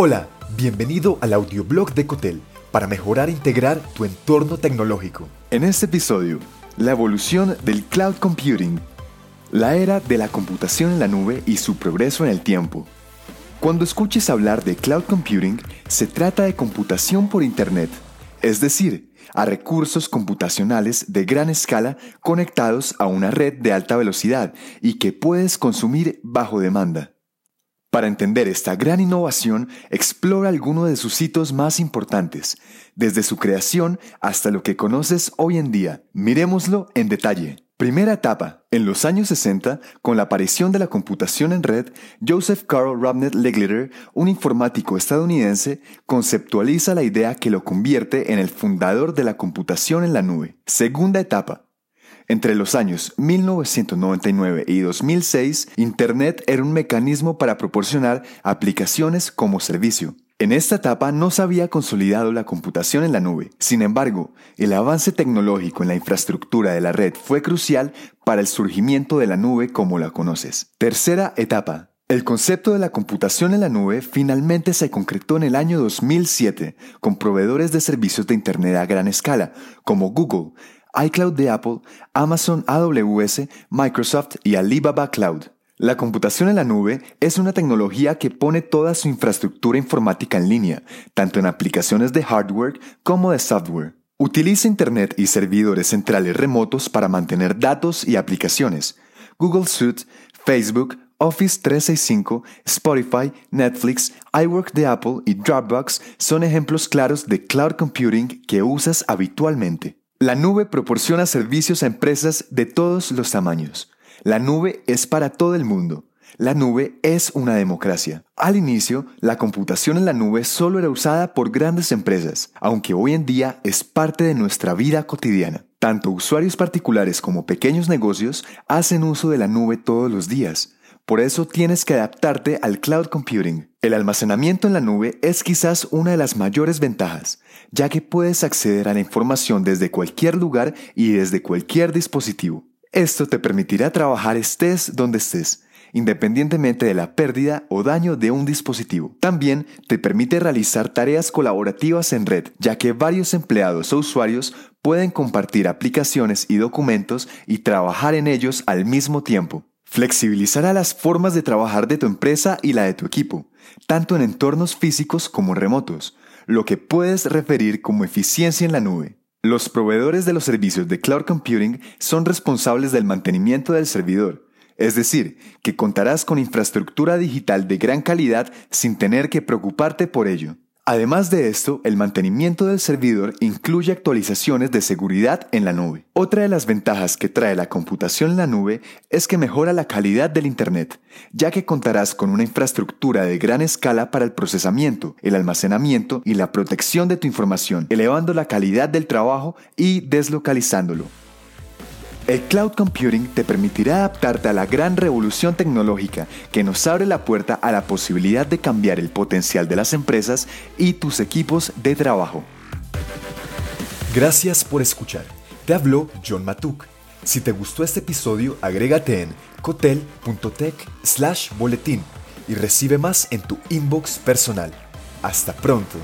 Hola, bienvenido al audioblog de Cotel para mejorar e integrar tu entorno tecnológico. En este episodio, la evolución del cloud computing, la era de la computación en la nube y su progreso en el tiempo. Cuando escuches hablar de cloud computing, se trata de computación por Internet, es decir, a recursos computacionales de gran escala conectados a una red de alta velocidad y que puedes consumir bajo demanda. Para entender esta gran innovación, explora algunos de sus hitos más importantes, desde su creación hasta lo que conoces hoy en día. Miremoslo en detalle. Primera etapa. En los años 60, con la aparición de la computación en red, Joseph Carl Robnet Legletter, un informático estadounidense, conceptualiza la idea que lo convierte en el fundador de la computación en la nube. Segunda etapa. Entre los años 1999 y 2006, Internet era un mecanismo para proporcionar aplicaciones como servicio. En esta etapa no se había consolidado la computación en la nube. Sin embargo, el avance tecnológico en la infraestructura de la red fue crucial para el surgimiento de la nube como la conoces. Tercera etapa. El concepto de la computación en la nube finalmente se concretó en el año 2007 con proveedores de servicios de Internet a gran escala, como Google, iCloud de Apple, Amazon AWS, Microsoft y Alibaba Cloud. La computación en la nube es una tecnología que pone toda su infraestructura informática en línea, tanto en aplicaciones de hardware como de software. Utiliza Internet y servidores centrales remotos para mantener datos y aplicaciones. Google Suite, Facebook, Office 365, Spotify, Netflix, iWork de Apple y Dropbox son ejemplos claros de cloud computing que usas habitualmente. La nube proporciona servicios a empresas de todos los tamaños. La nube es para todo el mundo. La nube es una democracia. Al inicio, la computación en la nube solo era usada por grandes empresas, aunque hoy en día es parte de nuestra vida cotidiana. Tanto usuarios particulares como pequeños negocios hacen uso de la nube todos los días. Por eso tienes que adaptarte al cloud computing. El almacenamiento en la nube es quizás una de las mayores ventajas, ya que puedes acceder a la información desde cualquier lugar y desde cualquier dispositivo. Esto te permitirá trabajar estés donde estés, independientemente de la pérdida o daño de un dispositivo. También te permite realizar tareas colaborativas en red, ya que varios empleados o usuarios pueden compartir aplicaciones y documentos y trabajar en ellos al mismo tiempo. Flexibilizará las formas de trabajar de tu empresa y la de tu equipo, tanto en entornos físicos como remotos, lo que puedes referir como eficiencia en la nube. Los proveedores de los servicios de cloud computing son responsables del mantenimiento del servidor, es decir, que contarás con infraestructura digital de gran calidad sin tener que preocuparte por ello. Además de esto, el mantenimiento del servidor incluye actualizaciones de seguridad en la nube. Otra de las ventajas que trae la computación en la nube es que mejora la calidad del Internet, ya que contarás con una infraestructura de gran escala para el procesamiento, el almacenamiento y la protección de tu información, elevando la calidad del trabajo y deslocalizándolo. El cloud computing te permitirá adaptarte a la gran revolución tecnológica que nos abre la puerta a la posibilidad de cambiar el potencial de las empresas y tus equipos de trabajo. Gracias por escuchar. Te habló John Matuk. Si te gustó este episodio, agrégate en cotel.tech slash boletín y recibe más en tu inbox personal. Hasta pronto.